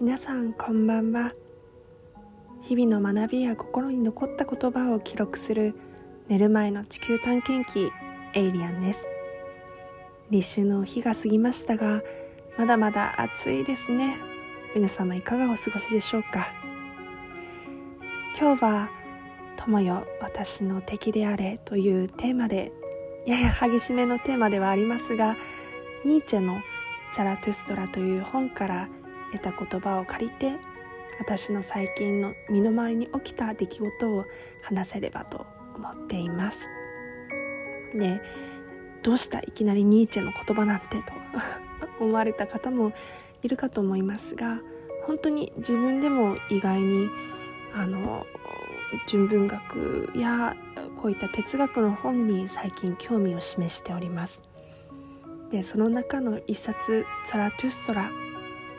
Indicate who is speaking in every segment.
Speaker 1: 皆さんこんばんは。日々の学びや心に残った言葉を記録する寝る前の地球探検機エイリアンです。立秋の日が過ぎましたがまだまだ暑いですね。皆様いかがお過ごしでしょうか。今日は「友よ私の敵であれ」というテーマでやや激しめのテーマではありますがニーチェの「ザラトゥストラ」という本から得た言葉を借りて私の最近の身の回りに起きた出来事を話せればと思っています。でどうしたいきなりニーチェの言葉なんてと 思われた方もいるかと思いますが本当に自分でも意外にあの純文学やこういった哲学の本に最近興味を示しております。でその中の一冊「ザラトゥストラ」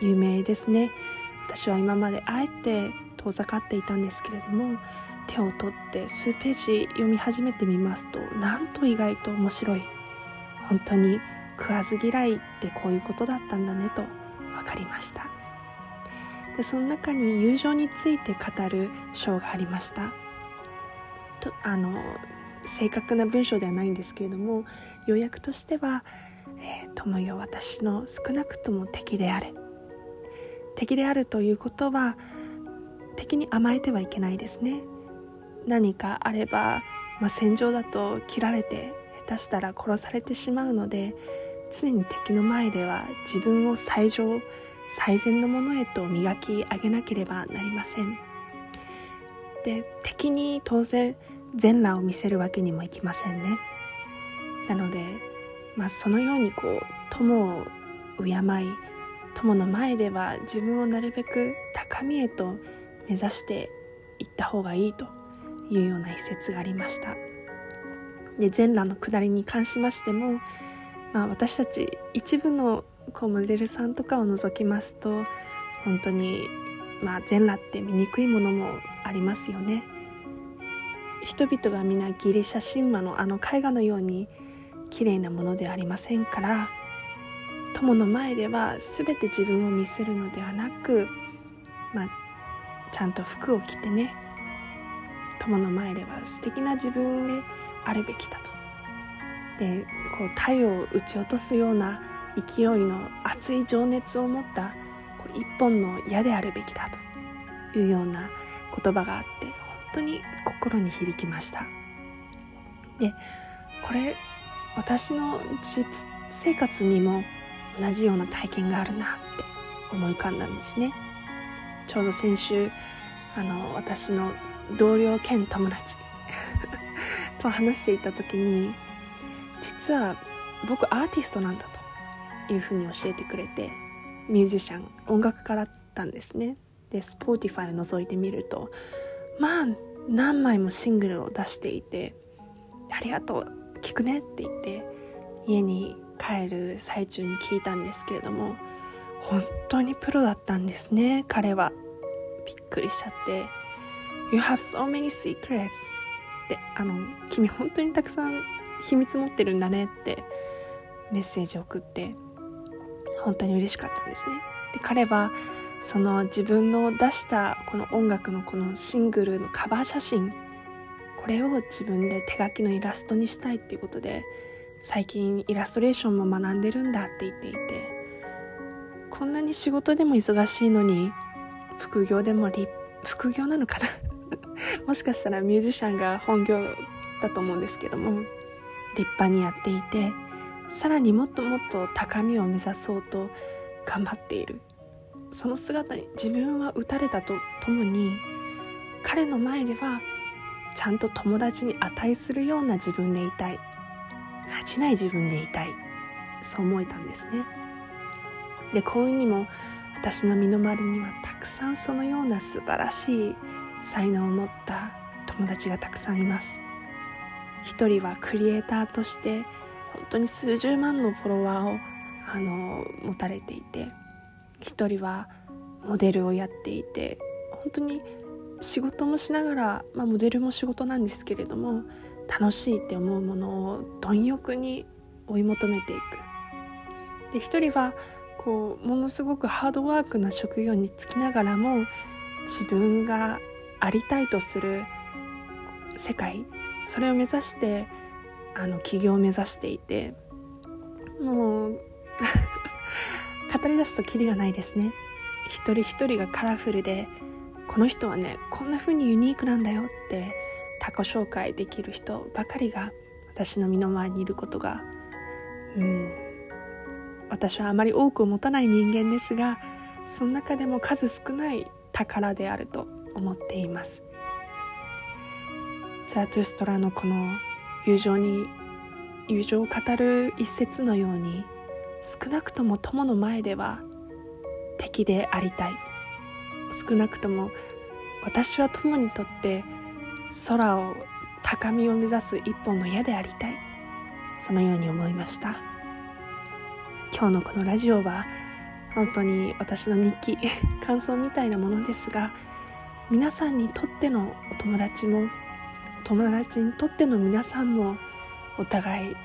Speaker 1: 有名ですね。私は今まであえて遠ざかっていたんですけれども手を取って数ページ読み始めてみますとなんと意外と面白い。本当に食わず嫌いってこういうことだったんだねと分かりました。でその中に友情について語る章がありました。とあの正確な文章ではないんですけれども要約としては「えー、友よ私の少なくとも敵であれ」敵であるということは敵に甘えてはいけないですね。何かあれば、まあ、戦場だと切られて下手したら殺されてしまうので常に敵の前では自分を最上最善のものへと磨き上げなければなりません。で敵に当然全裸を見せるわけにもいきませんね。なので、まあ、そのようにこう友を敬い友の前では自分をなるべく高みへと目指していった方がいいというような一節がありました。で全裸の下りに関しましても、まあ、私たち一部のこうモデルさんとかを除きますと本当に、まあ、全裸って醜いものもありますよね。人々が皆ギリシャ神話のあの絵画のように綺麗なものではありませんから友の前では全て自分を見せるのではなく、まあ、ちゃんと服を着てね友の前では素敵な自分であるべきだと。でこう太陽を撃ち落とすような勢いの熱い情熱を持ったこう一本の矢であるべきだと。いうような言葉があって本当に心に響きました。でこれ私の実生活にも同じような体験があるなって思い浮かんだんですね。ちょうど先週あの私の同僚兼友達 と話していた時に実は僕アーティストなんだというふうに教えてくれてミュージシャン音楽家だったんですね。でスポーティファイを覗いてみるとまあ何枚もシングルを出していてありがとう聞くねって言って家に帰る最中に聞いたんですけれども本当にプロだったんですね彼は。びっくりしちゃって「You have so many secrets」ってあの君本当にたくさん秘密持ってるんだねってメッセージを送って本当に嬉しかったんですね。で彼はその自分の出したこの音楽のこのシングルのカバー写真これを自分で手書きのイラストにしたいっていうことで最近イラストレーションも学んでるんだって言っていてこんなに仕事でも忙しいのに副業でも副業なのかな？もしかしたらミュージシャンが本業だと思うんですけども立派にやっていてさらにもっともっと高みを目指そうと頑張っている。その姿に自分は打たれたとともに彼の前ではちゃんと友達に値するような自分でいたい。恥じない自分でいたい。そう思えたんですね。で幸運にも私の身の回りにはたくさんそのような素晴らしい才能を持った友達がたくさんいます。一人はクリエイターとして本当に数十万のフォロワーをあの持たれていて一人はモデルをやっていて本当に仕事もしながら、まあ、モデルも仕事なんですけれども楽しいって思うものを貪欲に追い求めていく。で一人はこうものすごくハードワークな職業に就きながらも自分がありたいとする世界それを目指してあの起業を目指していてもう 語り出すとキリがないですね。一人一人がカラフルでこの人はねこんな風にユニークなんだよって他己紹介できる人ばかりが私の身の前にいることがうん私はあまり多くを持たない人間ですがその中でも数少ない宝であると思っていますザラトゥストラのこの友情に友情を語る一節のように少なくとも友の前では敵でありたい少なくとも私は友にとって空を高みを目指す一本の矢でありたい。そのように思いました。今日のこのラジオは本当に私の日記 感想みたいなものですが皆さんにとってのお友達もお友達にとっての皆さんもお互い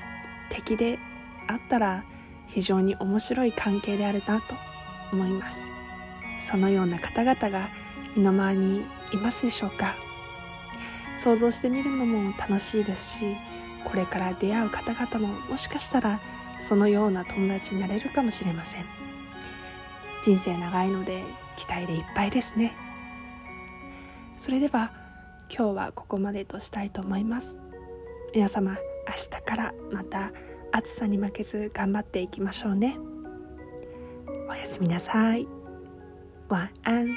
Speaker 1: 敵であったら非常に面白い関係であるなと思います。そのような方々が身の回りにいますでしょうか？想像してみるのも楽しいですしこれから出会う方々ももしかしたらそのような友達になれるかもしれません。人生長いので期待でいっぱいですね。それでは今日はここまでとしたいと思います。皆様明日からまた暑さに負けず頑張っていきましょうね。おやすみなさい。晚安